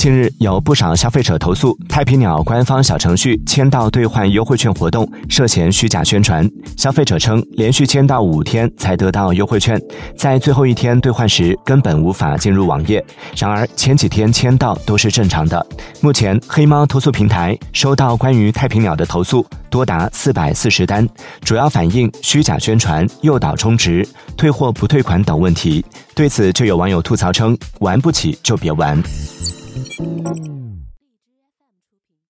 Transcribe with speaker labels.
Speaker 1: 近日，有不少消费者投诉太平鸟官方小程序签到兑换优惠券活动涉嫌虚假宣传。消费者称，连续签到五天才得到优惠券，在最后一天兑换时根本无法进入网页。然而，前几天签到都是正常的。目前，黑猫投诉平台收到关于太平鸟的投诉多达四百四十单，主要反映虚假宣传、诱导充值、退货不退款等问题。对此，就有网友吐槽称：“玩不起就别玩。” Mm-hmm.